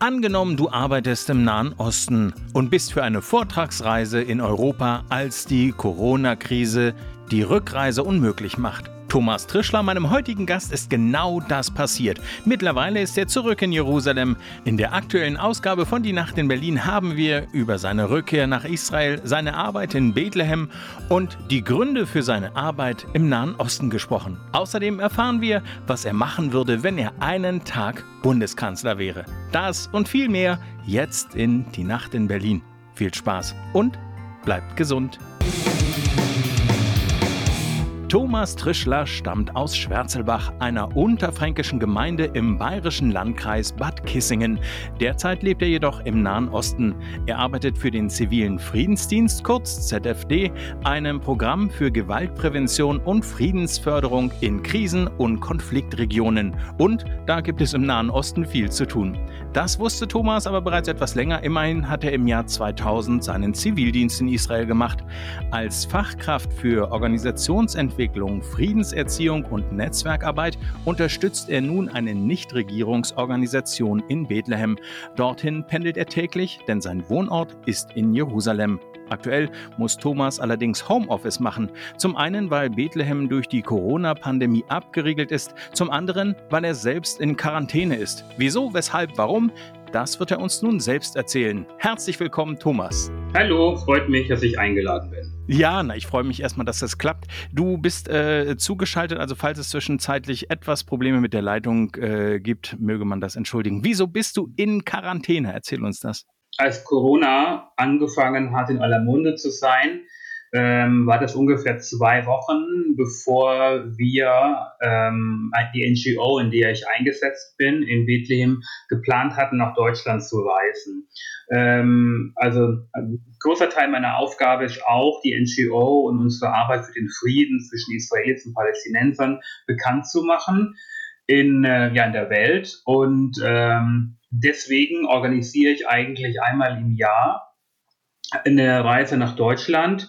Angenommen, du arbeitest im Nahen Osten und bist für eine Vortragsreise in Europa, als die Corona-Krise die Rückreise unmöglich macht. Thomas Trischler, meinem heutigen Gast, ist genau das passiert. Mittlerweile ist er zurück in Jerusalem. In der aktuellen Ausgabe von Die Nacht in Berlin haben wir über seine Rückkehr nach Israel, seine Arbeit in Bethlehem und die Gründe für seine Arbeit im Nahen Osten gesprochen. Außerdem erfahren wir, was er machen würde, wenn er einen Tag Bundeskanzler wäre. Das und viel mehr jetzt in Die Nacht in Berlin. Viel Spaß und bleibt gesund. Thomas Trischler stammt aus Schwärzelbach, einer unterfränkischen Gemeinde im bayerischen Landkreis Bad Kissingen. Derzeit lebt er jedoch im Nahen Osten. Er arbeitet für den zivilen Friedensdienst, kurz ZFD, einem Programm für Gewaltprävention und Friedensförderung in Krisen- und Konfliktregionen. Und da gibt es im Nahen Osten viel zu tun. Das wusste Thomas aber bereits etwas länger. Immerhin hat er im Jahr 2000 seinen Zivildienst in Israel gemacht. Als Fachkraft für Organisationsentwicklung Entwicklung, Friedenserziehung und Netzwerkarbeit unterstützt er nun eine Nichtregierungsorganisation in Bethlehem. Dorthin pendelt er täglich, denn sein Wohnort ist in Jerusalem. Aktuell muss Thomas allerdings Homeoffice machen. Zum einen, weil Bethlehem durch die Corona-Pandemie abgeriegelt ist, zum anderen, weil er selbst in Quarantäne ist. Wieso, weshalb, warum? Das wird er uns nun selbst erzählen. Herzlich willkommen, Thomas. Hallo, freut mich, dass ich eingeladen bin. Ja, na, ich freue mich erstmal, dass das klappt. Du bist äh, zugeschaltet, also falls es zwischenzeitlich etwas Probleme mit der Leitung äh, gibt, möge man das entschuldigen. Wieso bist du in Quarantäne? Erzähl uns das. Als Corona angefangen hat, in aller Munde zu sein, ähm, war das ungefähr zwei Wochen, bevor wir ähm, die NGO, in der ich eingesetzt bin, in Bethlehem, geplant hatten, nach Deutschland zu reisen. Ähm, also ein großer Teil meiner Aufgabe ist auch, die NGO und unsere Arbeit für den Frieden zwischen Israelis und Palästinensern bekannt zu machen in, äh, ja, in der Welt. Und ähm, deswegen organisiere ich eigentlich einmal im Jahr eine Reise nach Deutschland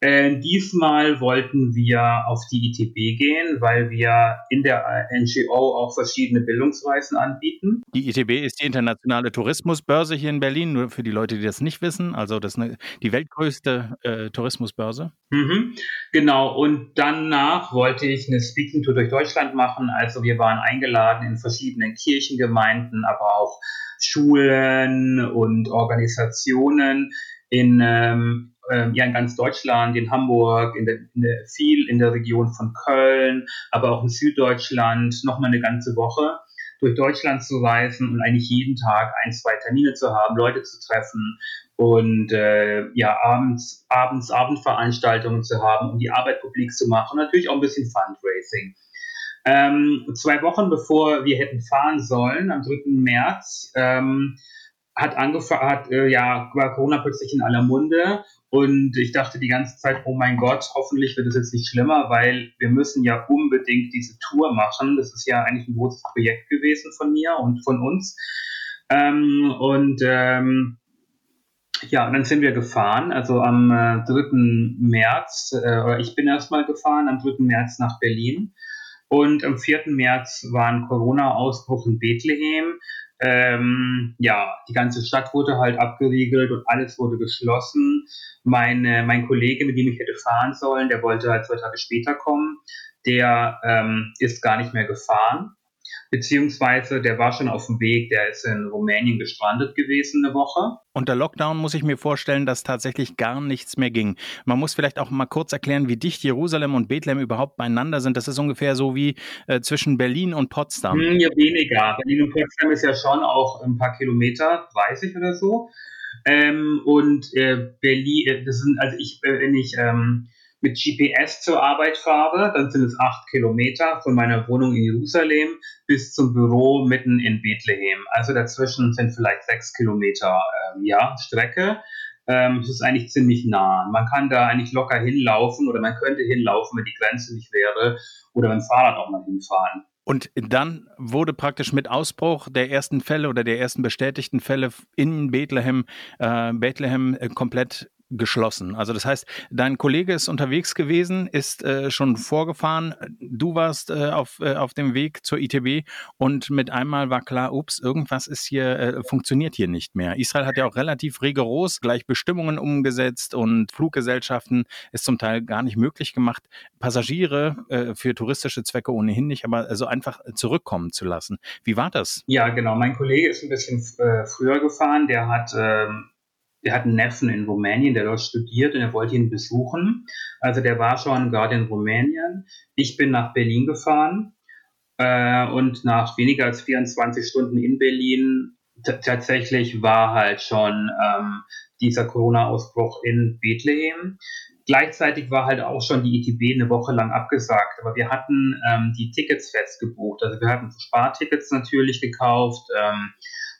äh, diesmal wollten wir auf die ITB gehen, weil wir in der NGO auch verschiedene Bildungsreisen anbieten. Die ITB ist die internationale Tourismusbörse hier in Berlin, nur für die Leute, die das nicht wissen. Also das ist eine, die weltgrößte äh, Tourismusbörse. Mhm, genau, und danach wollte ich eine Speaking Tour durch Deutschland machen. Also wir waren eingeladen in verschiedenen Kirchengemeinden, aber auch Schulen und Organisationen in ähm, ähm, ja in ganz Deutschland, in Hamburg, in der, in der, viel in der Region von Köln, aber auch in Süddeutschland, nochmal eine ganze Woche durch Deutschland zu reisen und eigentlich jeden Tag ein, zwei Termine zu haben, Leute zu treffen und äh, ja, abends, abends Abendveranstaltungen zu haben, um die Arbeit publik zu machen und natürlich auch ein bisschen Fundraising. Ähm, zwei Wochen bevor wir hätten fahren sollen, am 3. März, ähm, hat angefangen, hat, äh, ja, war Corona plötzlich in aller Munde und ich dachte die ganze Zeit, oh mein Gott, hoffentlich wird es jetzt nicht schlimmer, weil wir müssen ja unbedingt diese Tour machen. Das ist ja eigentlich ein großes Projekt gewesen von mir und von uns. Ähm, und ähm, ja, dann sind wir gefahren, also am äh, 3. März, äh, oder ich bin erstmal gefahren, am 3. März nach Berlin. Und am 4. März war ein Corona-Ausbruch in Bethlehem. Ähm, ja, die ganze Stadt wurde halt abgeriegelt und alles wurde geschlossen. Meine, mein Kollege, mit dem ich hätte fahren sollen, der wollte halt zwei Tage später kommen. Der ähm, ist gar nicht mehr gefahren beziehungsweise der war schon auf dem Weg, der ist in Rumänien gestrandet gewesen eine Woche. Unter Lockdown muss ich mir vorstellen, dass tatsächlich gar nichts mehr ging. Man muss vielleicht auch mal kurz erklären, wie dicht Jerusalem und Bethlehem überhaupt beieinander sind. Das ist ungefähr so wie äh, zwischen Berlin und Potsdam. Hm, ja, weniger. Berlin und Potsdam ist ja schon auch ein paar Kilometer, 30 oder so. Ähm, und äh, Berlin, äh, das sind, also ich, äh, wenn ich ähm, mit GPS zur Arbeit fahre, dann sind es acht Kilometer von meiner Wohnung in Jerusalem bis zum Büro mitten in Bethlehem. Also dazwischen sind vielleicht sechs Kilometer ähm, ja, Strecke. Ähm, es ist eigentlich ziemlich nah. Man kann da eigentlich locker hinlaufen oder man könnte hinlaufen, wenn die Grenze nicht wäre oder mit dem Fahrrad auch mal hinfahren. Und dann wurde praktisch mit Ausbruch der ersten Fälle oder der ersten bestätigten Fälle in Bethlehem, äh, Bethlehem äh, komplett geschlossen. Also das heißt, dein Kollege ist unterwegs gewesen, ist äh, schon vorgefahren, du warst äh, auf, äh, auf dem Weg zur ITB und mit einmal war klar, ups, irgendwas ist hier, äh, funktioniert hier nicht mehr. Israel hat ja auch relativ rigoros gleich Bestimmungen umgesetzt und Fluggesellschaften ist zum Teil gar nicht möglich gemacht, Passagiere äh, für touristische Zwecke ohnehin nicht, aber also einfach zurückkommen zu lassen. Wie war das? Ja, genau. Mein Kollege ist ein bisschen äh, früher gefahren. Der hat ähm der hat einen Neffen in Rumänien, der dort studiert und er wollte ihn besuchen. Also der war schon gerade in Rumänien. Ich bin nach Berlin gefahren äh, und nach weniger als 24 Stunden in Berlin tatsächlich war halt schon ähm, dieser Corona-Ausbruch in Bethlehem. Gleichzeitig war halt auch schon die ITB eine Woche lang abgesagt, aber wir hatten ähm, die Tickets festgebucht. Also wir hatten Spartickets natürlich gekauft ähm,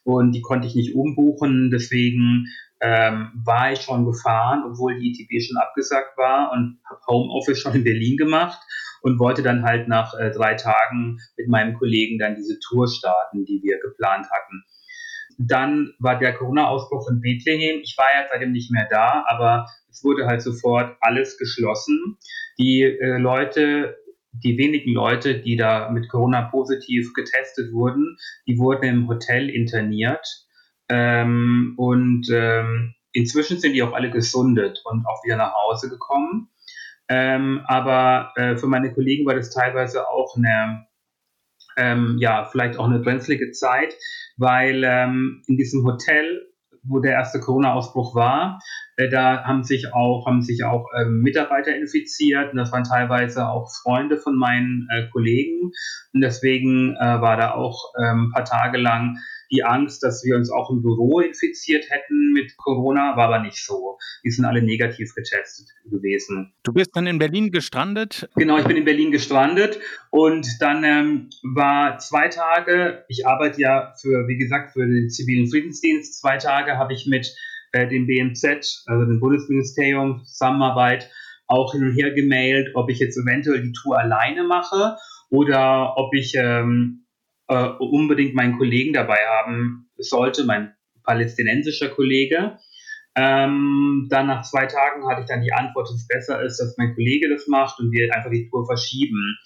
und die konnte ich nicht umbuchen. Deswegen ähm, war ich schon gefahren, obwohl die ITB schon abgesagt war und habe Homeoffice schon in Berlin gemacht und wollte dann halt nach äh, drei Tagen mit meinem Kollegen dann diese Tour starten, die wir geplant hatten. Dann war der Corona-Ausbruch in Bethlehem. Ich war ja seitdem nicht mehr da, aber es wurde halt sofort alles geschlossen. Die äh, Leute, die wenigen Leute, die da mit Corona positiv getestet wurden, die wurden im Hotel interniert ähm, und ähm, inzwischen sind die auch alle gesundet und auch wieder nach Hause gekommen. Ähm, aber äh, für meine Kollegen war das teilweise auch eine, ähm, ja, vielleicht auch eine brenzlige Zeit, weil ähm, in diesem Hotel, wo der erste Corona-Ausbruch war, äh, da haben sich auch, haben sich auch ähm, Mitarbeiter infiziert und das waren teilweise auch Freunde von meinen äh, Kollegen. Und deswegen äh, war da auch ähm, ein paar Tage lang die Angst, dass wir uns auch im Büro infiziert hätten mit Corona, war aber nicht so. Die sind alle negativ getestet gewesen. Du bist dann in Berlin gestrandet? Genau, ich bin in Berlin gestrandet und dann ähm, war zwei Tage, ich arbeite ja für, wie gesagt, für den zivilen Friedensdienst, zwei Tage habe ich mit äh, dem BMZ, also dem Bundesministerium Zusammenarbeit, auch hin und her gemailt, ob ich jetzt eventuell die Tour alleine mache oder ob ich ähm, äh, unbedingt meinen Kollegen dabei haben sollte, mein palästinensischer Kollege. Ähm, dann nach zwei Tagen hatte ich dann die Antwort, dass es besser ist, dass mein Kollege das macht und wir einfach die Tour verschieben.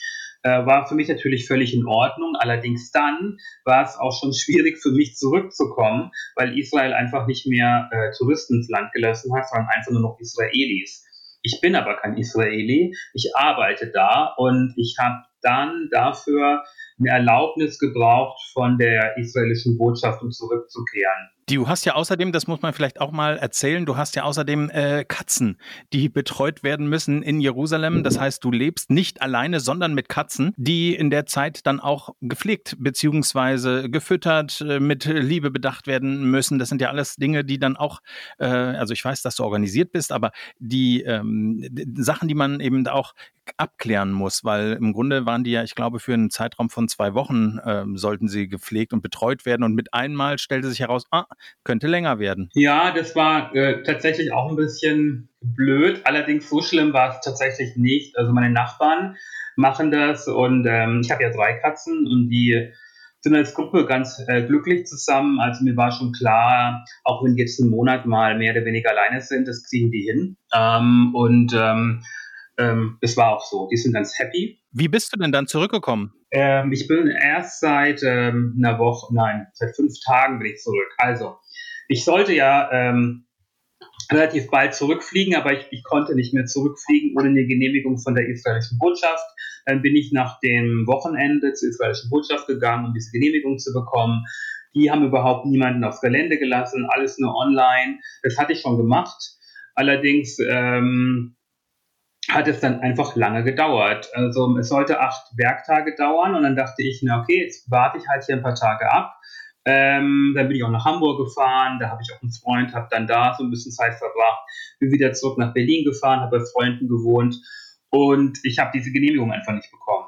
Äh, war für mich natürlich völlig in Ordnung. Allerdings dann war es auch schon schwierig für mich zurückzukommen, weil Israel einfach nicht mehr äh, Touristen ins Land gelassen hat, sondern einfach nur noch Israelis. Ich bin aber kein Israeli. Ich arbeite da und ich habe dann dafür eine Erlaubnis gebraucht von der israelischen Botschaft, um zurückzukehren. Du hast ja außerdem, das muss man vielleicht auch mal erzählen, du hast ja außerdem äh, Katzen, die betreut werden müssen in Jerusalem. Das heißt, du lebst nicht alleine, sondern mit Katzen, die in der Zeit dann auch gepflegt beziehungsweise gefüttert, äh, mit Liebe bedacht werden müssen. Das sind ja alles Dinge, die dann auch, äh, also ich weiß, dass du organisiert bist, aber die, ähm, Sachen, die man eben auch abklären muss, weil im Grunde waren die ja, ich glaube, für einen Zeitraum von zwei Wochen äh, sollten sie gepflegt und betreut werden und mit einmal stellte sich heraus, ah, könnte länger werden. Ja, das war äh, tatsächlich auch ein bisschen blöd. Allerdings so schlimm war es tatsächlich nicht. Also meine Nachbarn machen das und ähm, ich habe ja drei Katzen und die sind als Gruppe ganz äh, glücklich zusammen. Also mir war schon klar, auch wenn die jetzt einen Monat mal mehr oder weniger alleine sind, das kriegen die hin. Ähm, und ähm, ähm, es war auch so. Die sind ganz happy. Wie bist du denn dann zurückgekommen? Ähm, ich bin erst seit ähm, einer Woche, nein, seit fünf Tagen bin ich zurück. Also, ich sollte ja ähm, relativ bald zurückfliegen, aber ich, ich, konnte nicht mehr zurückfliegen ohne eine Genehmigung von der israelischen Botschaft. Dann bin ich nach dem Wochenende zur israelischen Botschaft gegangen, um diese Genehmigung zu bekommen. Die haben überhaupt niemanden aufs Gelände gelassen, alles nur online. Das hatte ich schon gemacht. Allerdings ähm, hat es dann einfach lange gedauert. Also es sollte acht Werktage dauern und dann dachte ich, na okay, jetzt warte ich halt hier ein paar Tage ab. Ähm, dann bin ich auch nach Hamburg gefahren, da habe ich auch einen Freund, habe dann da so ein bisschen Zeit verbracht, bin wieder zurück nach Berlin gefahren, habe bei Freunden gewohnt und ich habe diese Genehmigung einfach nicht bekommen.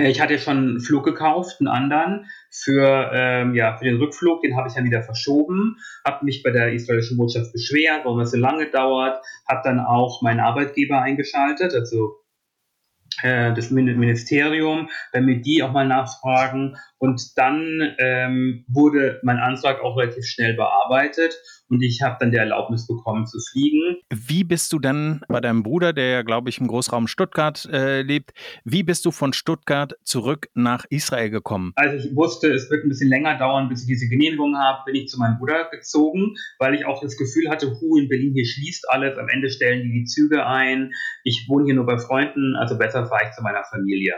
Äh, ich hatte schon einen Flug gekauft, einen anderen, für, ähm, ja, für den Rückflug, den habe ich dann wieder verschoben, habe mich bei der israelischen Botschaft beschwert, warum es so lange dauert, habe dann auch meinen Arbeitgeber eingeschaltet, also äh, das Ministerium, damit die auch mal nachfragen. Und dann ähm, wurde mein Antrag auch relativ schnell bearbeitet und ich habe dann die Erlaubnis bekommen zu fliegen. Wie bist du dann bei deinem Bruder, der ja, glaube ich, im Großraum Stuttgart äh, lebt, wie bist du von Stuttgart zurück nach Israel gekommen? Also ich wusste, es wird ein bisschen länger dauern, bis ich diese Genehmigung habe, bin ich zu meinem Bruder gezogen, weil ich auch das Gefühl hatte, hu, in Berlin hier schließt alles, am Ende stellen die die Züge ein, ich wohne hier nur bei Freunden, also besser fahre ich zu meiner Familie.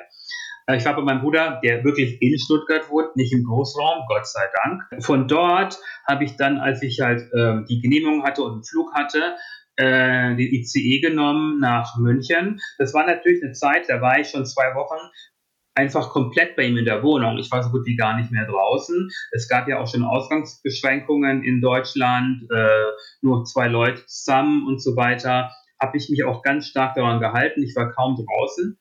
Äh, ich war bei meinem Bruder, der wirklich in Stuttgart wohnt, nicht im Großraum, Gott sei Dank. Von dort habe ich dann, als ich halt äh, die Genehmigung hatte und einen Flug hatte, äh, den ICE genommen nach München. Das war natürlich eine Zeit, da war ich schon zwei Wochen einfach komplett bei ihm in der Wohnung. Ich war so gut wie gar nicht mehr draußen. Es gab ja auch schon Ausgangsbeschränkungen in Deutschland, äh, nur zwei Leute zusammen und so weiter. Habe ich mich auch ganz stark daran gehalten. Ich war kaum draußen.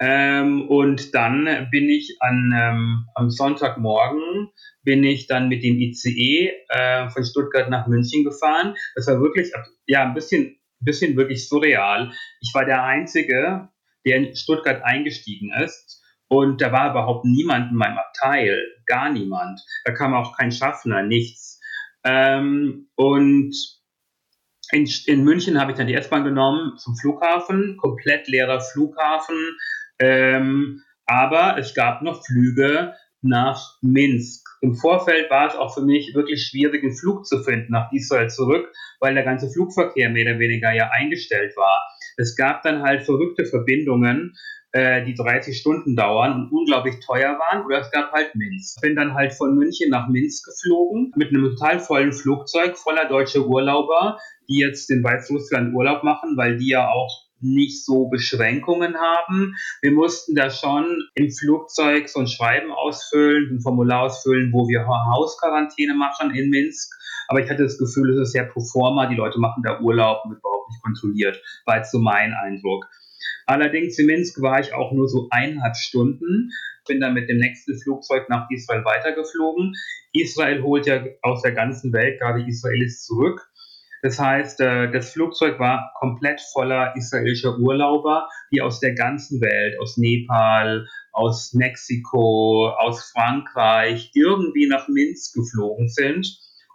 Ähm, und dann bin ich an, ähm, am Sonntagmorgen bin ich dann mit dem ICE äh, von Stuttgart nach München gefahren. Das war wirklich, ja, ein bisschen, bisschen wirklich surreal. Ich war der Einzige, der in Stuttgart eingestiegen ist. Und da war überhaupt niemand in meinem Abteil, gar niemand. Da kam auch kein Schaffner, nichts. Ähm, und in, in München habe ich dann die S-Bahn genommen zum Flughafen, komplett leerer Flughafen. Ähm, aber es gab noch Flüge nach Minsk. Im Vorfeld war es auch für mich wirklich schwierig, einen Flug zu finden nach Israel zurück, weil der ganze Flugverkehr mehr oder weniger ja eingestellt war. Es gab dann halt verrückte Verbindungen, äh, die 30 Stunden dauern und unglaublich teuer waren, oder es gab halt Minsk. Bin dann halt von München nach Minsk geflogen mit einem total vollen Flugzeug voller deutscher Urlauber, die jetzt in Weißrussland Urlaub machen, weil die ja auch nicht so Beschränkungen haben. Wir mussten da schon im Flugzeug so ein Schreiben ausfüllen, ein Formular ausfüllen, wo wir Hausquarantäne machen in Minsk. Aber ich hatte das Gefühl, es ist sehr pro forma, die Leute machen da Urlaub und wird überhaupt nicht kontrolliert. War jetzt so mein Eindruck. Allerdings in Minsk war ich auch nur so eineinhalb Stunden, bin dann mit dem nächsten Flugzeug nach Israel weitergeflogen. Israel holt ja aus der ganzen Welt gerade Israelis zurück. Das heißt, äh, das Flugzeug war komplett voller israelischer Urlauber, die aus der ganzen Welt, aus Nepal, aus Mexiko, aus Frankreich, irgendwie nach Minsk geflogen sind,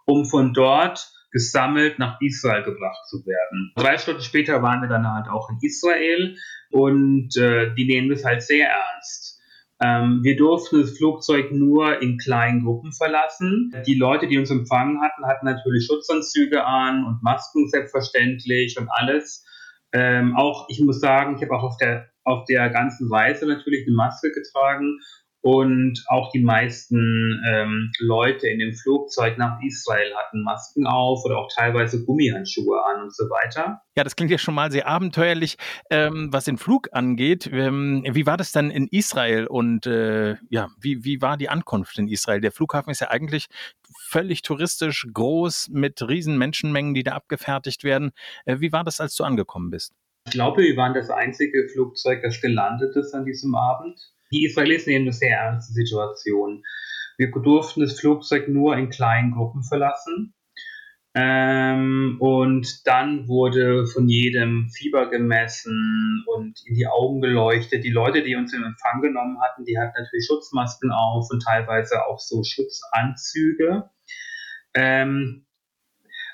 um von dort gesammelt nach Israel gebracht zu werden. Drei Stunden später waren wir dann halt auch in Israel und äh, die nehmen das halt sehr ernst. Ähm, wir durften das Flugzeug nur in kleinen Gruppen verlassen. Die Leute, die uns empfangen hatten, hatten natürlich Schutzanzüge an und Masken selbstverständlich und alles. Ähm, auch, ich muss sagen, ich habe auch auf der, auf der ganzen Reise natürlich eine Maske getragen und auch die meisten ähm, Leute in dem Flugzeug nach Israel hatten Masken auf oder auch teilweise Gummihandschuhe an und so weiter. Ja, das klingt ja schon mal sehr abenteuerlich, ähm, was den Flug angeht. Ähm, wie war das dann in Israel und äh, ja, wie, wie war die Ankunft in Israel? Der Flughafen ist ja eigentlich völlig touristisch groß mit riesen Menschenmengen, die da abgefertigt werden. Äh, wie war das, als du angekommen bist? Ich glaube, wir waren das einzige Flugzeug, das gelandet ist an diesem Abend. Die Israelis nehmen eine sehr ernste Situation. Wir durften das Flugzeug nur in kleinen Gruppen verlassen. Ähm, und dann wurde von jedem Fieber gemessen und in die Augen geleuchtet. Die Leute, die uns in Empfang genommen hatten, die hatten natürlich Schutzmasken auf und teilweise auch so Schutzanzüge. Ähm,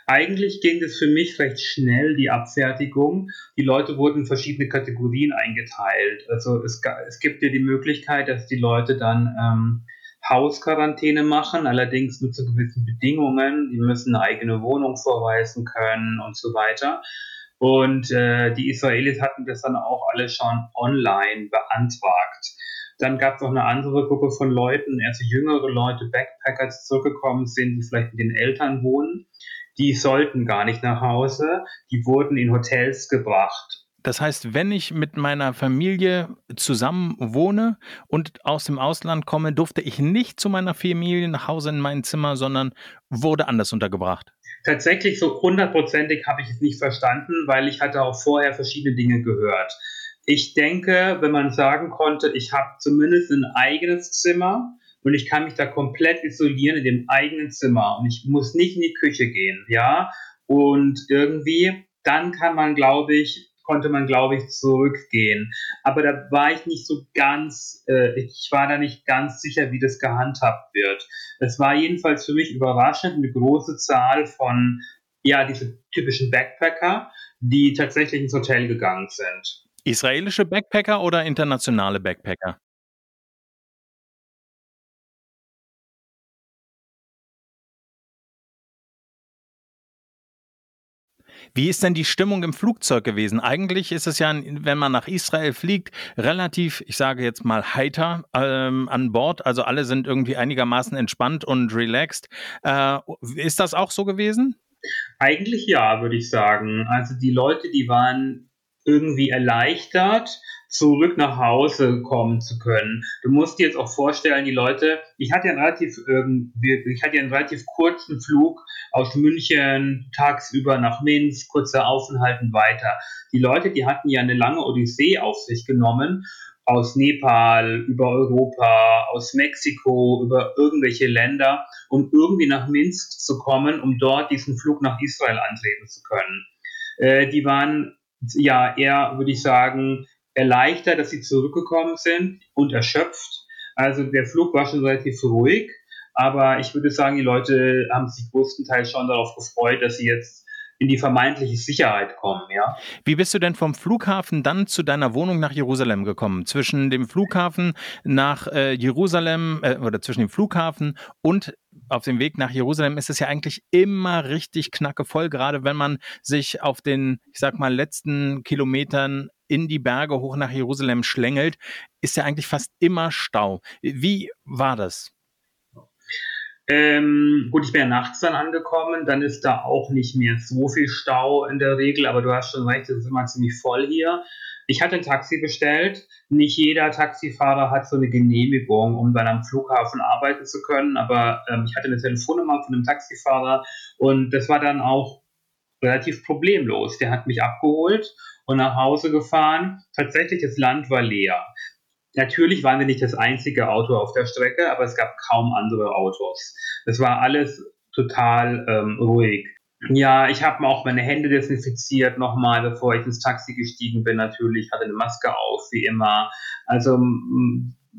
eigentlich ging es für mich recht schnell, die Abfertigung. Die Leute wurden in verschiedene Kategorien eingeteilt. Also es, es gibt ja die Möglichkeit, dass die Leute dann ähm, Hausquarantäne machen, allerdings nur zu gewissen Bedingungen. Die müssen eine eigene Wohnung vorweisen können und so weiter. Und äh, die Israelis hatten das dann auch alle schon online beantragt. Dann gab es noch eine andere Gruppe von Leuten, also jüngere Leute, Backpacker, die zurückgekommen sind, die vielleicht mit den Eltern wohnen die sollten gar nicht nach Hause, die wurden in Hotels gebracht. Das heißt, wenn ich mit meiner Familie zusammen wohne und aus dem Ausland komme, durfte ich nicht zu meiner Familie nach Hause in mein Zimmer, sondern wurde anders untergebracht. Tatsächlich so hundertprozentig habe ich es nicht verstanden, weil ich hatte auch vorher verschiedene Dinge gehört. Ich denke, wenn man sagen konnte, ich habe zumindest ein eigenes Zimmer, und ich kann mich da komplett isolieren in dem eigenen Zimmer und ich muss nicht in die Küche gehen, ja. Und irgendwie, dann kann man, glaube ich, konnte man, glaube ich, zurückgehen. Aber da war ich nicht so ganz, äh, ich war da nicht ganz sicher, wie das gehandhabt wird. Es war jedenfalls für mich überraschend eine große Zahl von, ja, diese typischen Backpacker, die tatsächlich ins Hotel gegangen sind. Israelische Backpacker oder internationale Backpacker? Wie ist denn die Stimmung im Flugzeug gewesen? Eigentlich ist es ja, wenn man nach Israel fliegt, relativ, ich sage jetzt mal heiter ähm, an Bord. Also alle sind irgendwie einigermaßen entspannt und relaxed. Äh, ist das auch so gewesen? Eigentlich ja, würde ich sagen. Also die Leute, die waren irgendwie erleichtert zurück nach Hause kommen zu können. Du musst dir jetzt auch vorstellen, die Leute, ich hatte ja einen relativ, ich hatte ja einen relativ kurzen Flug aus München tagsüber nach Minsk, kurzer Aufenthalt und weiter. Die Leute, die hatten ja eine lange Odyssee auf sich genommen aus Nepal, über Europa, aus Mexiko, über irgendwelche Länder, um irgendwie nach Minsk zu kommen, um dort diesen Flug nach Israel antreten zu können. Äh, die waren ja eher, würde ich sagen, erleichtert, dass sie zurückgekommen sind und erschöpft. Also der Flug war schon relativ ruhig, aber ich würde sagen, die Leute haben sich größtenteils schon darauf gefreut, dass sie jetzt in die vermeintliche Sicherheit kommen, ja. Wie bist du denn vom Flughafen dann zu deiner Wohnung nach Jerusalem gekommen? Zwischen dem Flughafen nach äh, Jerusalem äh, oder zwischen dem Flughafen und auf dem Weg nach Jerusalem ist es ja eigentlich immer richtig knackevoll, gerade wenn man sich auf den, ich sag mal, letzten Kilometern in die Berge hoch nach Jerusalem schlängelt, ist ja eigentlich fast immer Stau. Wie war das? Ähm, gut, ich bin ja nachts dann angekommen, dann ist da auch nicht mehr so viel Stau in der Regel, aber du hast schon recht, es ist immer ziemlich voll hier. Ich hatte ein Taxi bestellt. Nicht jeder Taxifahrer hat so eine Genehmigung, um dann am Flughafen arbeiten zu können, aber ähm, ich hatte eine Telefonnummer von einem Taxifahrer und das war dann auch relativ problemlos. Der hat mich abgeholt und nach Hause gefahren. Tatsächlich, das Land war leer. Natürlich waren wir nicht das einzige Auto auf der Strecke, aber es gab kaum andere Autos. Es war alles total ähm, ruhig. Ja, ich habe auch meine Hände desinfiziert nochmal, bevor ich ins Taxi gestiegen bin. Natürlich hatte eine Maske auf, wie immer. Also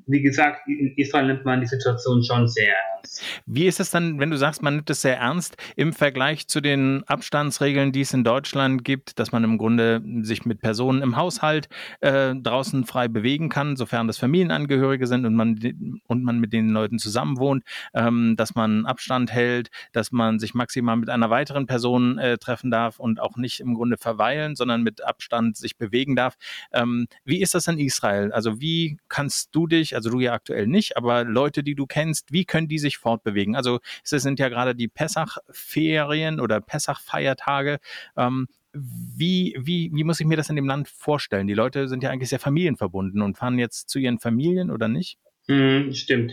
wie gesagt, in Israel nimmt man die Situation schon sehr ernst. Wie ist es dann, wenn du sagst, man nimmt es sehr ernst im Vergleich zu den Abstandsregeln, die es in Deutschland gibt, dass man im Grunde sich mit Personen im Haushalt äh, draußen frei bewegen kann, sofern das Familienangehörige sind und man, und man mit den Leuten zusammen wohnt, ähm, dass man Abstand hält, dass man sich maximal mit einer weiteren Person äh, treffen darf und auch nicht im Grunde verweilen, sondern mit Abstand sich bewegen darf. Ähm, wie ist das in Israel? Also wie kannst du dich, also du ja aktuell nicht, aber Leute, die du kennst, wie können die sich fortbewegen? Also es sind ja gerade die Pessach-Ferien oder Pessach-Feiertage. Ähm, wie, wie, wie muss ich mir das in dem Land vorstellen? Die Leute sind ja eigentlich sehr familienverbunden und fahren jetzt zu ihren Familien oder nicht? Hm, stimmt.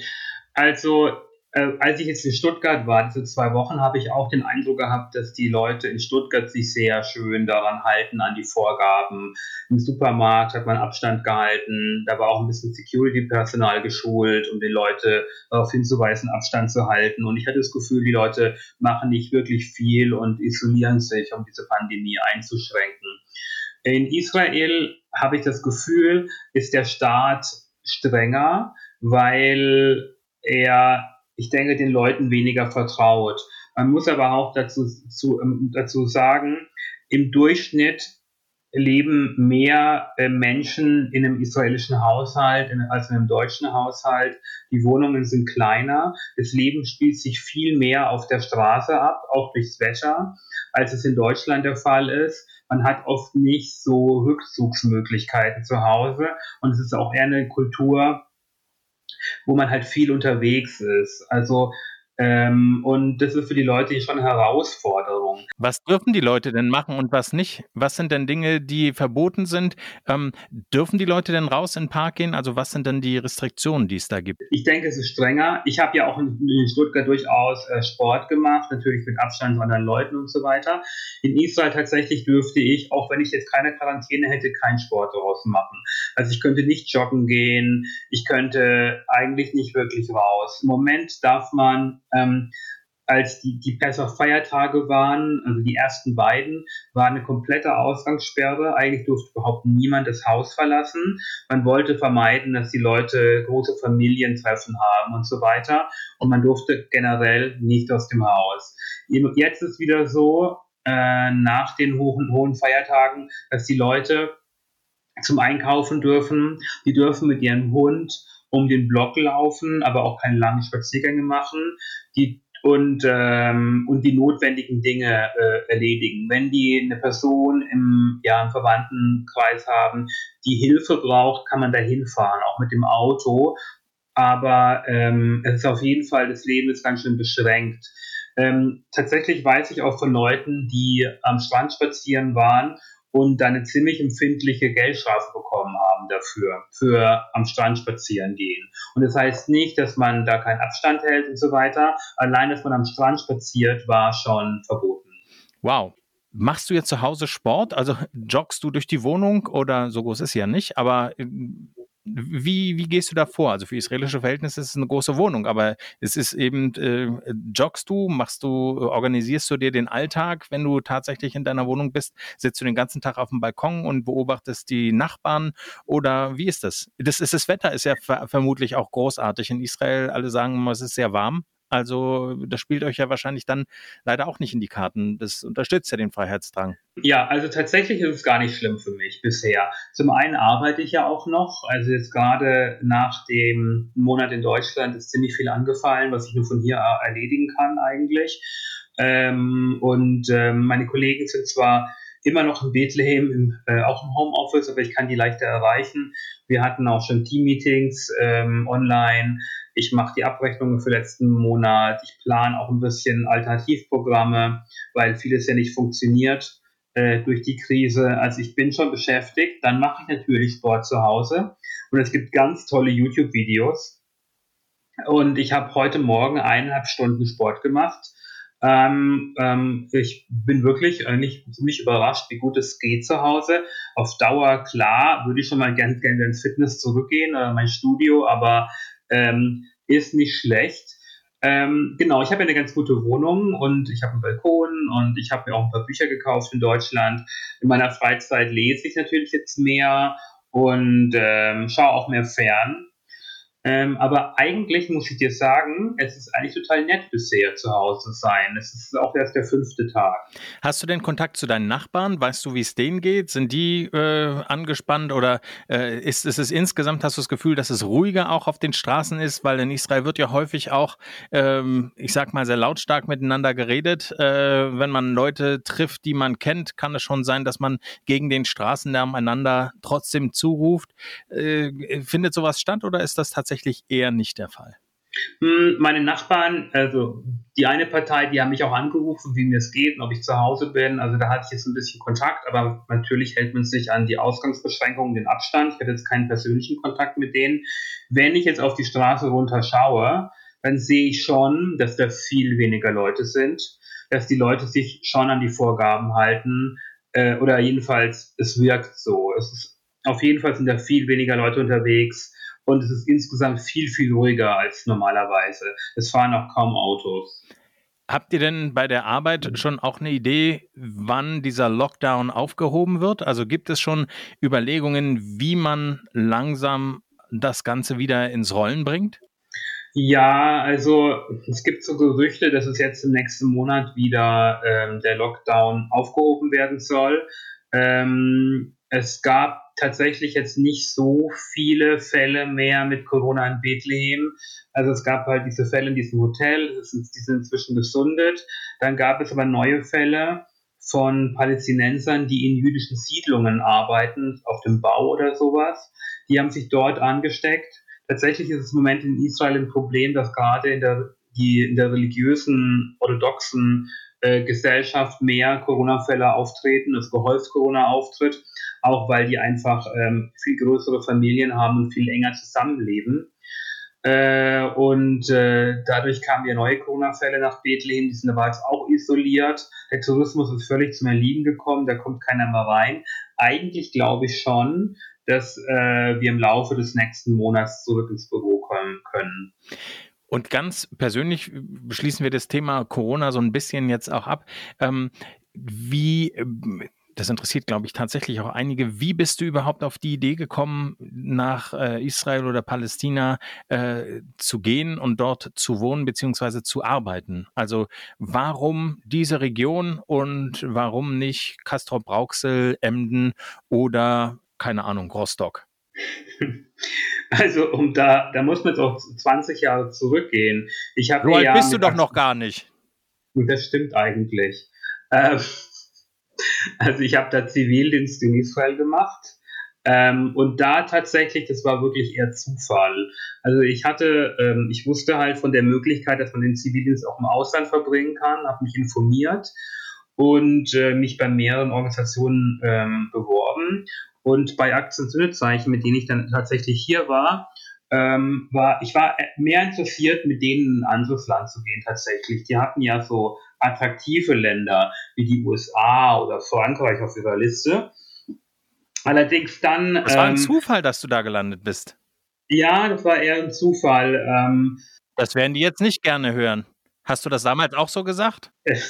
Also äh, als ich jetzt in Stuttgart war, diese zwei Wochen, habe ich auch den Eindruck gehabt, dass die Leute in Stuttgart sich sehr schön daran halten, an die Vorgaben. Im Supermarkt hat man Abstand gehalten, da war auch ein bisschen Security-Personal geschult, um die Leute darauf hinzuweisen, Abstand zu halten. Und ich hatte das Gefühl, die Leute machen nicht wirklich viel und isolieren sich, um diese Pandemie einzuschränken. In Israel habe ich das Gefühl, ist der Staat strenger, weil er ich denke, den Leuten weniger vertraut. Man muss aber auch dazu, zu, ähm, dazu sagen, im Durchschnitt leben mehr äh, Menschen in einem israelischen Haushalt als in einem deutschen Haushalt. Die Wohnungen sind kleiner. Das Leben spielt sich viel mehr auf der Straße ab, auch durchs Wetter, als es in Deutschland der Fall ist. Man hat oft nicht so Rückzugsmöglichkeiten zu Hause und es ist auch eher eine Kultur, wo man halt viel unterwegs ist. Also ähm, und das ist für die Leute schon eine Herausforderung. Was dürfen die Leute denn machen und was nicht? Was sind denn Dinge, die verboten sind? Ähm, dürfen die Leute denn raus in den Park gehen? Also was sind denn die Restriktionen, die es da gibt? Ich denke, es ist strenger. Ich habe ja auch in, in Stuttgart durchaus äh, Sport gemacht, natürlich mit Abstand zu anderen Leuten und so weiter. In Israel tatsächlich dürfte ich, auch wenn ich jetzt keine Quarantäne hätte, keinen Sport draußen machen. Also ich könnte nicht joggen gehen, ich könnte eigentlich nicht wirklich raus. Im Moment darf man ähm, als die, die Pessach-Feiertage waren, also die ersten beiden, war eine komplette Ausgangssperre. Eigentlich durfte überhaupt niemand das Haus verlassen. Man wollte vermeiden, dass die Leute große Familientreffen haben und so weiter. Und man durfte generell nicht aus dem Haus. Jetzt ist wieder so, äh, nach den hohen, hohen Feiertagen, dass die Leute zum Einkaufen dürfen. Die dürfen mit ihrem Hund um den Block laufen, aber auch keine langen Spaziergänge machen. Die und, ähm, und die notwendigen Dinge äh, erledigen. Wenn die eine Person im, ja, im Verwandtenkreis haben, die Hilfe braucht, kann man da hinfahren, auch mit dem Auto. Aber ähm, es ist auf jeden Fall, das Leben ist ganz schön beschränkt. Ähm, tatsächlich weiß ich auch von Leuten, die am Strand spazieren waren und dann eine ziemlich empfindliche Geldstrafe bekommen haben dafür, für am Strand spazieren gehen. Und das heißt nicht, dass man da keinen Abstand hält und so weiter. Allein, dass man am Strand spaziert, war schon verboten. Wow. Machst du jetzt zu Hause Sport? Also joggst du durch die Wohnung oder so groß ist sie ja nicht, aber äh, wie, wie gehst du da vor? Also für israelische Verhältnisse ist es eine große Wohnung, aber es ist eben, äh, joggst du, machst du, organisierst du dir den Alltag, wenn du tatsächlich in deiner Wohnung bist? Sitzt du den ganzen Tag auf dem Balkon und beobachtest die Nachbarn oder wie ist das? Das, ist, das Wetter ist ja ver vermutlich auch großartig in Israel. Alle sagen immer, es ist sehr warm. Also das spielt euch ja wahrscheinlich dann leider auch nicht in die Karten. Das unterstützt ja den Freiheitsdrang. Ja, also tatsächlich ist es gar nicht schlimm für mich bisher. Zum einen arbeite ich ja auch noch. Also jetzt gerade nach dem Monat in Deutschland ist ziemlich viel angefallen, was ich nur von hier erledigen kann eigentlich. Ähm, und ähm, meine Kollegen sind zwar immer noch in Bethlehem, im, äh, auch im Homeoffice, aber ich kann die leichter erreichen. Wir hatten auch schon Team-Meetings ähm, online ich mache die Abrechnungen für letzten Monat, ich plane auch ein bisschen Alternativprogramme, weil vieles ja nicht funktioniert äh, durch die Krise. Also ich bin schon beschäftigt, dann mache ich natürlich Sport zu Hause und es gibt ganz tolle YouTube-Videos. Und ich habe heute Morgen eineinhalb Stunden Sport gemacht. Ähm, ähm, ich bin wirklich eigentlich ziemlich überrascht, wie gut es geht zu Hause. Auf Dauer, klar, würde ich schon mal gerne gern ins Fitness zurückgehen oder mein Studio, aber ähm, ist nicht schlecht. Ähm, genau, ich habe ja eine ganz gute Wohnung und ich habe einen Balkon und ich habe mir auch ein paar Bücher gekauft in Deutschland. In meiner Freizeit lese ich natürlich jetzt mehr und ähm, schaue auch mehr fern. Ähm, aber eigentlich muss ich dir sagen, es ist eigentlich total nett bisher zu Hause sein. Es ist auch erst der fünfte Tag. Hast du denn Kontakt zu deinen Nachbarn? Weißt du, wie es denen geht? Sind die äh, angespannt oder äh, ist, ist es insgesamt, hast du das Gefühl, dass es ruhiger auch auf den Straßen ist? Weil in Israel wird ja häufig auch, ähm, ich sag mal, sehr lautstark miteinander geredet. Äh, wenn man Leute trifft, die man kennt, kann es schon sein, dass man gegen den Straßenlärm einander trotzdem zuruft. Äh, findet sowas statt oder ist das tatsächlich tatsächlich eher nicht der Fall. Hm, meine Nachbarn, also die eine Partei, die haben mich auch angerufen, wie mir es geht und ob ich zu Hause bin. Also da hatte ich jetzt ein bisschen Kontakt, aber natürlich hält man sich an die Ausgangsbeschränkungen, den Abstand. Ich hatte jetzt keinen persönlichen Kontakt mit denen. Wenn ich jetzt auf die Straße runter schaue, dann sehe ich schon, dass da viel weniger Leute sind, dass die Leute sich schon an die Vorgaben halten äh, oder jedenfalls es wirkt so. Es ist, auf jeden Fall sind da viel weniger Leute unterwegs und es ist insgesamt viel, viel ruhiger als normalerweise. Es fahren auch kaum Autos. Habt ihr denn bei der Arbeit schon auch eine Idee, wann dieser Lockdown aufgehoben wird? Also gibt es schon Überlegungen, wie man langsam das Ganze wieder ins Rollen bringt? Ja, also es gibt so Gerüchte, dass es jetzt im nächsten Monat wieder ähm, der Lockdown aufgehoben werden soll. Ähm, es gab tatsächlich jetzt nicht so viele Fälle mehr mit Corona in Bethlehem. Also es gab halt diese Fälle in diesem Hotel, die sind inzwischen gesundet. Dann gab es aber neue Fälle von Palästinensern, die in jüdischen Siedlungen arbeiten, auf dem Bau oder sowas. Die haben sich dort angesteckt. Tatsächlich ist es im Moment in Israel ein Problem, dass gerade in der, die, in der religiösen, orthodoxen äh, Gesellschaft mehr Corona-Fälle auftreten, es gehäuft Corona auftritt auch weil die einfach ähm, viel größere Familien haben und viel enger zusammenleben. Äh, und äh, dadurch kamen ja neue Corona-Fälle nach Bethlehem, die sind aber jetzt auch isoliert. Der Tourismus ist völlig zum Erliegen gekommen, da kommt keiner mehr rein. Eigentlich glaube ich schon, dass äh, wir im Laufe des nächsten Monats zurück ins Büro kommen können. Und ganz persönlich beschließen wir das Thema Corona so ein bisschen jetzt auch ab. Ähm, wie das interessiert, glaube ich, tatsächlich auch einige. Wie bist du überhaupt auf die Idee gekommen, nach äh, Israel oder Palästina äh, zu gehen und dort zu wohnen bzw. zu arbeiten? Also warum diese Region und warum nicht Castrop-Rauxel, Emden oder, keine Ahnung, Rostock? Also um da, da muss man jetzt auch 20 Jahre zurückgehen. Ich so alt bist du doch noch gar nicht. Das stimmt eigentlich. Ähm, also ich habe da Zivildienst in Israel gemacht. Ähm, und da tatsächlich, das war wirklich eher Zufall. Also ich hatte, ähm, ich wusste halt von der Möglichkeit, dass man den Zivildienst auch im Ausland verbringen kann, habe mich informiert und äh, mich bei mehreren Organisationen ähm, beworben. Und bei Aktien Sündezeichen, mit denen ich dann tatsächlich hier war, ähm, war, ich war mehr interessiert, mit denen in ein anderes Land zu gehen tatsächlich. Die hatten ja so attraktive Länder wie die USA oder Frankreich auf ihrer Liste. Allerdings dann. Das war ein ähm, Zufall, dass du da gelandet bist. Ja, das war eher ein Zufall. Ähm, das werden die jetzt nicht gerne hören. Hast du das damals auch so gesagt? ich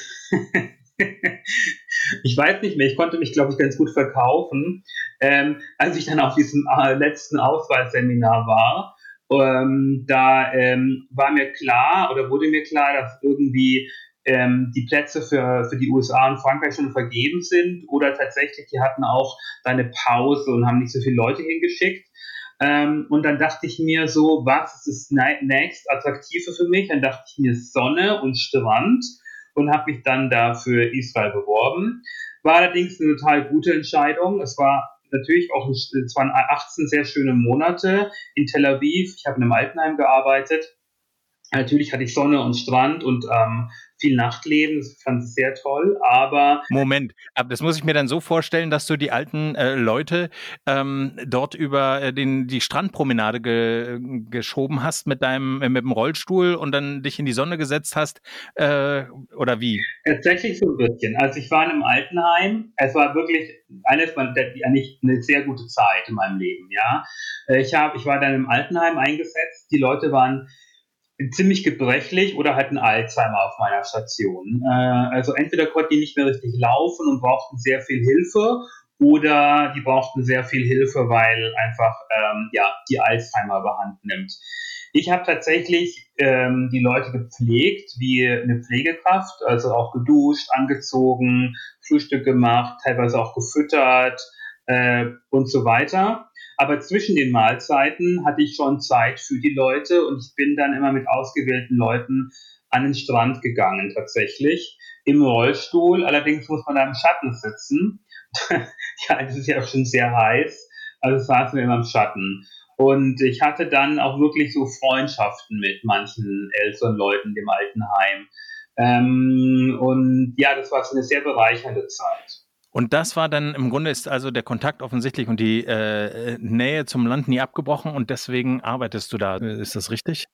weiß nicht mehr. Ich konnte mich, glaube ich, ganz gut verkaufen. Ähm, als ich dann auf diesem äh, letzten Auswahlseminar war, ähm, da ähm, war mir klar oder wurde mir klar, dass irgendwie ähm, die Plätze für, für die USA und Frankreich schon vergeben sind oder tatsächlich, die hatten auch da eine Pause und haben nicht so viele Leute hingeschickt. Ähm, und dann dachte ich mir so, was ist das nächst attraktive für mich? Dann dachte ich mir Sonne und Strand und habe mich dann da für Israel beworben. War allerdings eine total gute Entscheidung. Es war natürlich auch, es waren 18 sehr schöne Monate in Tel Aviv. Ich habe in einem Altenheim gearbeitet. Natürlich hatte ich Sonne und Strand und ähm, viel Nachtleben, das fand ich sehr toll, aber... Moment, aber das muss ich mir dann so vorstellen, dass du die alten äh, Leute ähm, dort über äh, den, die Strandpromenade ge, geschoben hast mit deinem, äh, mit dem Rollstuhl und dann dich in die Sonne gesetzt hast, äh, oder wie? Tatsächlich so ein bisschen. Also ich war in einem Altenheim, es war wirklich eines meiner, eigentlich eine sehr gute Zeit in meinem Leben, ja. Äh, ich, hab, ich war dann im Altenheim eingesetzt, die Leute waren ziemlich gebrechlich oder hatten Alzheimer auf meiner Station. Äh, also entweder konnten die nicht mehr richtig laufen und brauchten sehr viel Hilfe oder die brauchten sehr viel Hilfe, weil einfach ähm, ja die Alzheimer überhand nimmt. Ich habe tatsächlich ähm, die Leute gepflegt wie eine Pflegekraft, also auch geduscht, angezogen, Frühstück gemacht, teilweise auch gefüttert äh, und so weiter. Aber zwischen den Mahlzeiten hatte ich schon Zeit für die Leute und ich bin dann immer mit ausgewählten Leuten an den Strand gegangen, tatsächlich. Im Rollstuhl, allerdings muss man da im Schatten sitzen. ja, es ist ja auch schon sehr heiß. Also saßen wir immer im Schatten. Und ich hatte dann auch wirklich so Freundschaften mit manchen älteren Leuten im Altenheim. Ähm, und ja, das war so eine sehr bereichernde Zeit. Und das war dann im Grunde ist also der Kontakt offensichtlich und die äh, Nähe zum Land nie abgebrochen und deswegen arbeitest du da. Ist das richtig?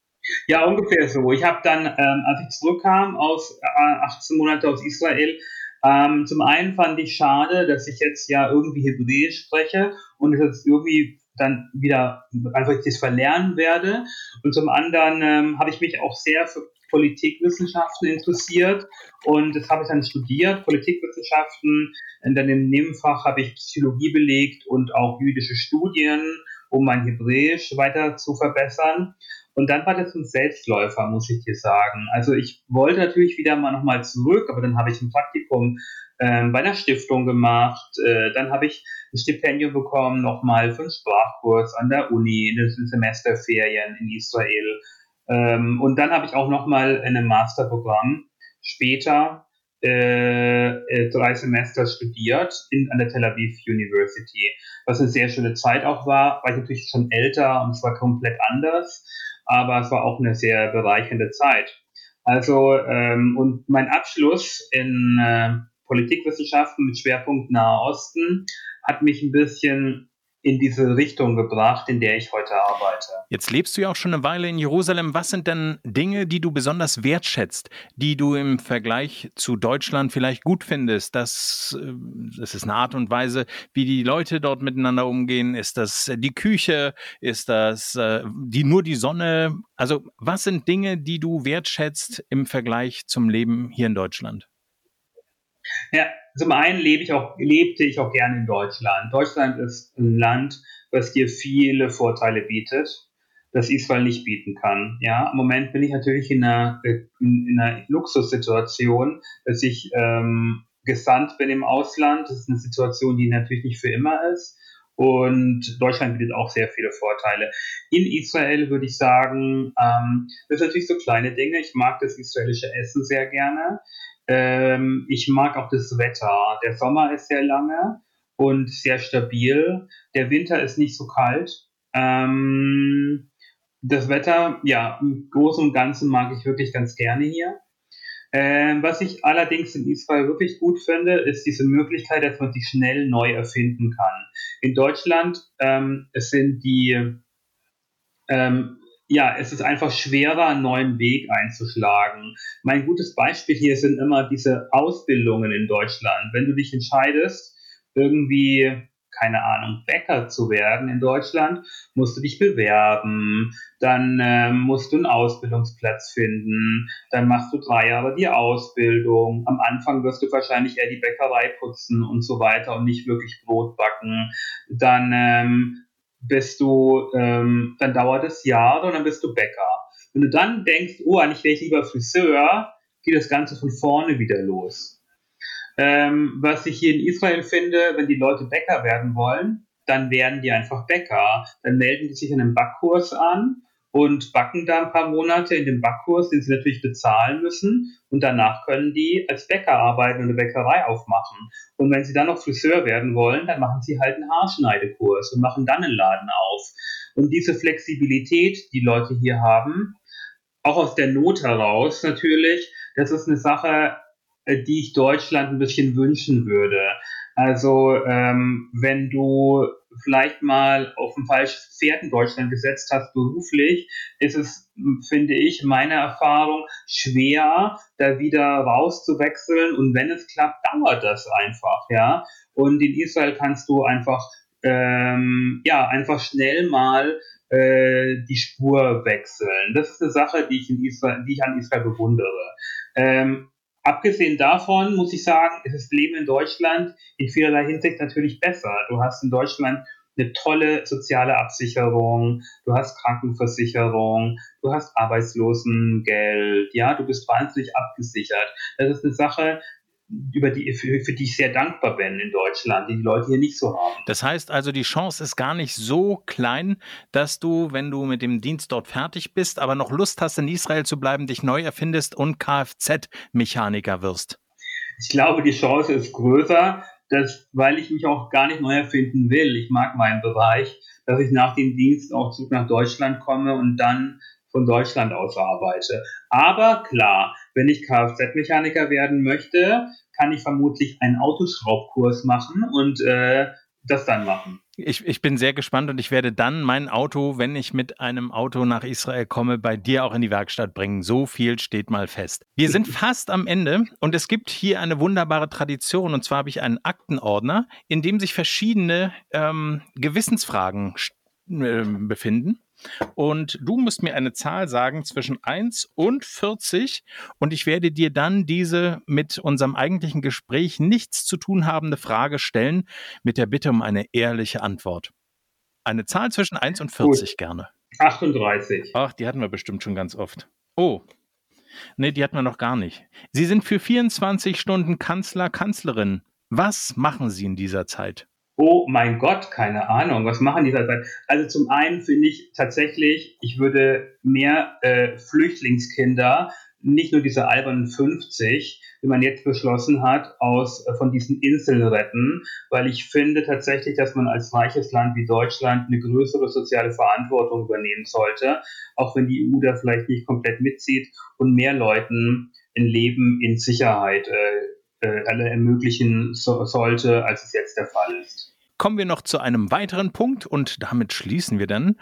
Ja, ungefähr so. Ich habe dann, ähm, als ich zurückkam aus äh, 18 Monate aus Israel, ähm, zum einen fand ich schade, dass ich jetzt ja irgendwie Hebräisch spreche und es irgendwie dann wieder einfach das verlernen werde. Und zum anderen ähm, habe ich mich auch sehr für Politikwissenschaften interessiert und das habe ich dann studiert, Politikwissenschaften. Und dann im Nebenfach habe ich Psychologie belegt und auch jüdische Studien, um mein Hebräisch weiter zu verbessern. Und dann war das ein Selbstläufer, muss ich dir sagen. Also ich wollte natürlich wieder mal nochmal zurück, aber dann habe ich ein Praktikum äh, bei einer Stiftung gemacht. Äh, dann habe ich ein Stipendium bekommen, nochmal für einen Sprachkurs an der Uni, in den Semesterferien in Israel. Ähm, und dann habe ich auch nochmal in einem Masterprogramm später äh, äh, drei Semester studiert in, an der Tel Aviv University, was eine sehr schöne Zeit auch war, war ich natürlich schon älter und es war komplett anders, aber es war auch eine sehr bereichernde Zeit. Also, ähm, und mein Abschluss in äh, Politikwissenschaften mit Schwerpunkt Nahe Osten hat mich ein bisschen in diese Richtung gebracht, in der ich heute arbeite. Jetzt lebst du ja auch schon eine Weile in Jerusalem. Was sind denn Dinge, die du besonders wertschätzt, die du im Vergleich zu Deutschland vielleicht gut findest? Das, äh, das ist eine Art und Weise, wie die Leute dort miteinander umgehen. Ist das die Küche? Ist das äh, die, nur die Sonne? Also was sind Dinge, die du wertschätzt im Vergleich zum Leben hier in Deutschland? Ja, zum einen lebe ich auch, lebte ich auch gerne in Deutschland. Deutschland ist ein Land, was dir viele Vorteile bietet, das Israel nicht bieten kann. Ja, im Moment bin ich natürlich in einer, in, einer Luxussituation, dass ich ähm, gesandt bin im Ausland. Das ist eine Situation, die natürlich nicht für immer ist. Und Deutschland bietet auch sehr viele Vorteile. In Israel würde ich sagen, ähm, das sind natürlich so kleine Dinge. Ich mag das israelische Essen sehr gerne. Ähm, ich mag auch das Wetter. Der Sommer ist sehr lange und sehr stabil. Der Winter ist nicht so kalt. Ähm, das Wetter, ja, im Großen und Ganzen mag ich wirklich ganz gerne hier. Ähm, was ich allerdings in Israel wirklich gut finde, ist diese Möglichkeit, dass man sich schnell neu erfinden kann. In Deutschland ähm, sind die ähm, ja, es ist einfach schwerer, einen neuen Weg einzuschlagen. Mein gutes Beispiel hier sind immer diese Ausbildungen in Deutschland. Wenn du dich entscheidest, irgendwie, keine Ahnung, Bäcker zu werden in Deutschland, musst du dich bewerben, dann äh, musst du einen Ausbildungsplatz finden, dann machst du drei Jahre die Ausbildung. Am Anfang wirst du wahrscheinlich eher die Bäckerei putzen und so weiter und nicht wirklich Brot backen. Dann ähm, bist du, ähm, dann dauert es Jahre und dann bist du Bäcker. Wenn du dann denkst, oh, eigentlich wäre ich lieber Friseur, geht das Ganze von vorne wieder los. Ähm, was ich hier in Israel finde, wenn die Leute Bäcker werden wollen, dann werden die einfach Bäcker. Dann melden die sich an einem Backkurs an und backen da ein paar Monate in dem Backkurs, den sie natürlich bezahlen müssen. Und danach können die als Bäcker arbeiten und eine Bäckerei aufmachen. Und wenn sie dann noch Friseur werden wollen, dann machen sie halt einen Haarschneidekurs und machen dann einen Laden auf. Und diese Flexibilität, die Leute hier haben, auch aus der Not heraus natürlich, das ist eine Sache, äh, die ich Deutschland ein bisschen wünschen würde. Also ähm, wenn du vielleicht mal auf ein falsches Pferd in Deutschland gesetzt hast beruflich, ist es, finde ich, meine Erfahrung, schwer, da wieder rauszuwechseln. Und wenn es klappt, dauert das einfach, ja. Und in Israel kannst du einfach, ähm, ja, einfach schnell mal äh, die Spur wechseln. Das ist eine Sache, die ich in Israel, die ich an Israel bewundere. Ähm, Abgesehen davon muss ich sagen, ist das Leben in Deutschland in vielerlei Hinsicht natürlich besser. Du hast in Deutschland eine tolle soziale Absicherung, du hast Krankenversicherung, du hast Arbeitslosengeld, ja, du bist wahnsinnig abgesichert. Das ist eine Sache, über die, für, für die ich sehr dankbar bin in Deutschland, die die Leute hier nicht so haben. Das heißt also, die Chance ist gar nicht so klein, dass du, wenn du mit dem Dienst dort fertig bist, aber noch Lust hast, in Israel zu bleiben, dich neu erfindest und Kfz-Mechaniker wirst. Ich glaube, die Chance ist größer, dass, weil ich mich auch gar nicht neu erfinden will. Ich mag meinen Bereich, dass ich nach dem Dienst auch zurück nach Deutschland komme und dann von Deutschland aus arbeite. Aber klar, wenn ich Kfz-Mechaniker werden möchte, kann ich vermutlich einen Autoschraubkurs machen und äh, das dann machen. Ich, ich bin sehr gespannt und ich werde dann mein Auto, wenn ich mit einem Auto nach Israel komme, bei dir auch in die Werkstatt bringen. So viel steht mal fest. Wir sind fast am Ende und es gibt hier eine wunderbare Tradition und zwar habe ich einen Aktenordner, in dem sich verschiedene ähm, Gewissensfragen äh, befinden. Und du musst mir eine Zahl sagen zwischen 1 und 40 und ich werde dir dann diese mit unserem eigentlichen Gespräch nichts zu tun habende Frage stellen, mit der Bitte um eine ehrliche Antwort. Eine Zahl zwischen 1 und 40 Gut. gerne. 38. Ach, die hatten wir bestimmt schon ganz oft. Oh. Nee, die hatten wir noch gar nicht. Sie sind für 24 Stunden Kanzler, Kanzlerin. Was machen Sie in dieser Zeit? Oh mein Gott, keine Ahnung, was machen die da? Also zum einen finde ich tatsächlich, ich würde mehr äh, Flüchtlingskinder, nicht nur diese albernen 50, die man jetzt beschlossen hat, aus äh, von diesen Inseln retten, weil ich finde tatsächlich, dass man als reiches Land wie Deutschland eine größere soziale Verantwortung übernehmen sollte, auch wenn die EU da vielleicht nicht komplett mitzieht und mehr Leuten ein Leben in Sicherheit äh, alle ermöglichen so, sollte, als es jetzt der Fall ist. kommen wir noch zu einem weiteren Punkt und damit schließen wir dann.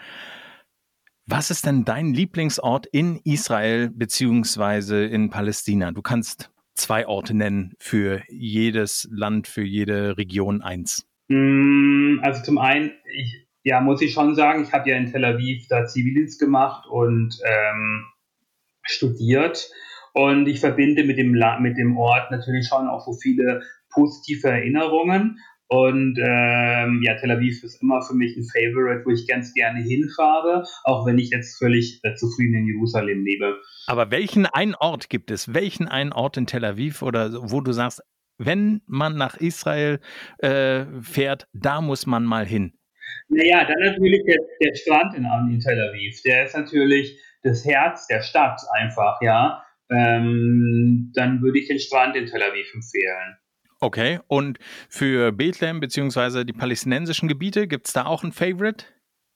Was ist denn dein Lieblingsort in Israel beziehungsweise in Palästina? Du kannst zwei Orte nennen für jedes Land, für jede Region eins. Mm, also zum einen, ich, ja, muss ich schon sagen, ich habe ja in Tel Aviv da Zivildienst gemacht und ähm, studiert. Und ich verbinde mit dem, mit dem Ort natürlich schon auch so viele positive Erinnerungen. Und ähm, ja, Tel Aviv ist immer für mich ein Favorite, wo ich ganz gerne hinfahre, auch wenn ich jetzt völlig äh, zufrieden in Jerusalem lebe. Aber welchen einen Ort gibt es? Welchen einen Ort in Tel Aviv oder wo du sagst, wenn man nach Israel äh, fährt, da muss man mal hin? Naja, dann natürlich der, der Strand in, in Tel Aviv. Der ist natürlich das Herz der Stadt einfach, ja. Ähm, dann würde ich den Strand in Tel Aviv empfehlen. Okay, und für Bethlehem bzw. die palästinensischen Gebiete, gibt es da auch ein Favorite?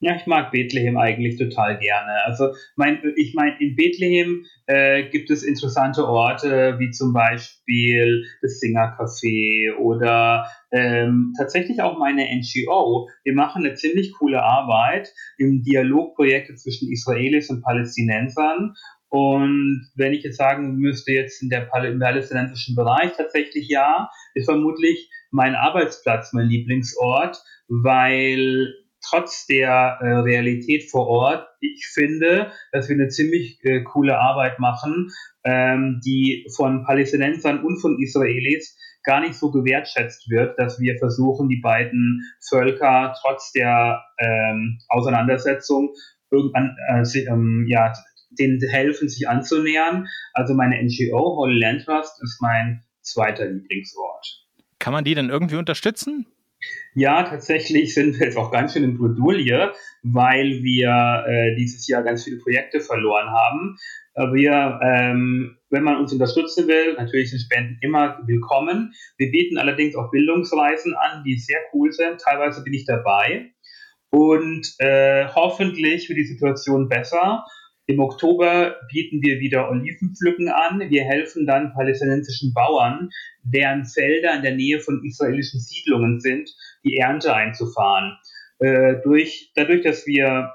Ja, ich mag Bethlehem eigentlich total gerne. Also mein, ich meine, in Bethlehem äh, gibt es interessante Orte wie zum Beispiel das Singer Café oder ähm, tatsächlich auch meine NGO. Wir machen eine ziemlich coole Arbeit im Dialogprojekte zwischen Israelis und Palästinensern und wenn ich jetzt sagen müsste, jetzt in der palästinensischen Bereich tatsächlich ja, ist vermutlich mein Arbeitsplatz mein Lieblingsort, weil trotz der äh, Realität vor Ort, ich finde, dass wir eine ziemlich äh, coole Arbeit machen, ähm, die von Palästinensern und von Israelis gar nicht so gewertschätzt wird, dass wir versuchen, die beiden Völker trotz der ähm, Auseinandersetzung irgendwann äh, ähm, ja, denen helfen, sich anzunähern. Also meine NGO, Holy Land Trust, ist mein zweiter Lieblingswort. Kann man die denn irgendwie unterstützen? Ja, tatsächlich sind wir jetzt auch ganz schön in Bredouille, weil wir äh, dieses Jahr ganz viele Projekte verloren haben. Wir, ähm, wenn man uns unterstützen will, natürlich sind Spenden immer willkommen. Wir bieten allerdings auch Bildungsreisen an, die sehr cool sind. Teilweise bin ich dabei. Und äh, hoffentlich wird die Situation besser. Im Oktober bieten wir wieder Olivenpflücken an. Wir helfen dann palästinensischen Bauern, deren Felder in der Nähe von israelischen Siedlungen sind, die Ernte einzufahren. Äh, durch, dadurch, dass wir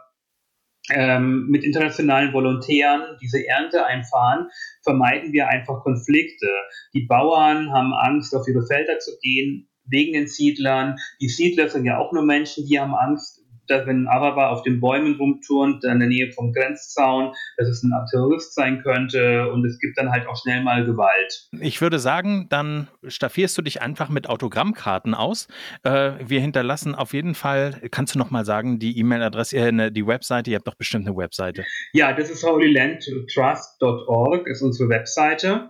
ähm, mit internationalen Volontären diese Ernte einfahren, vermeiden wir einfach Konflikte. Die Bauern haben Angst, auf ihre Felder zu gehen, wegen den Siedlern. Die Siedler sind ja auch nur Menschen, die haben Angst, wenn ein Araber auf den Bäumen rumturnt, in der Nähe vom Grenzzaun, dass es ein Terrorist sein könnte und es gibt dann halt auch schnell mal Gewalt. Ich würde sagen, dann staffierst du dich einfach mit Autogrammkarten aus. Äh, wir hinterlassen auf jeden Fall, kannst du noch mal sagen, die E-Mail-Adresse, äh, ne, die Webseite, ihr habt doch bestimmt eine Webseite. Ja, das ist holylandtrust.org, ist unsere Webseite.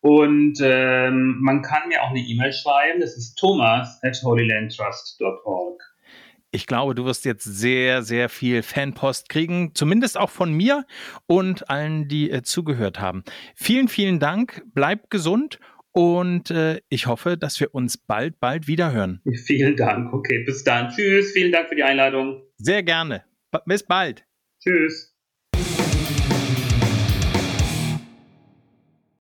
Und ähm, man kann mir auch eine E-Mail schreiben, das ist thomas at holylandtrust.org. Ich glaube, du wirst jetzt sehr, sehr viel Fanpost kriegen, zumindest auch von mir und allen, die äh, zugehört haben. Vielen, vielen Dank, bleib gesund und äh, ich hoffe, dass wir uns bald, bald wieder hören. Vielen Dank. Okay, bis dann. Tschüss. Vielen Dank für die Einladung. Sehr gerne. bis bald. Tschüss.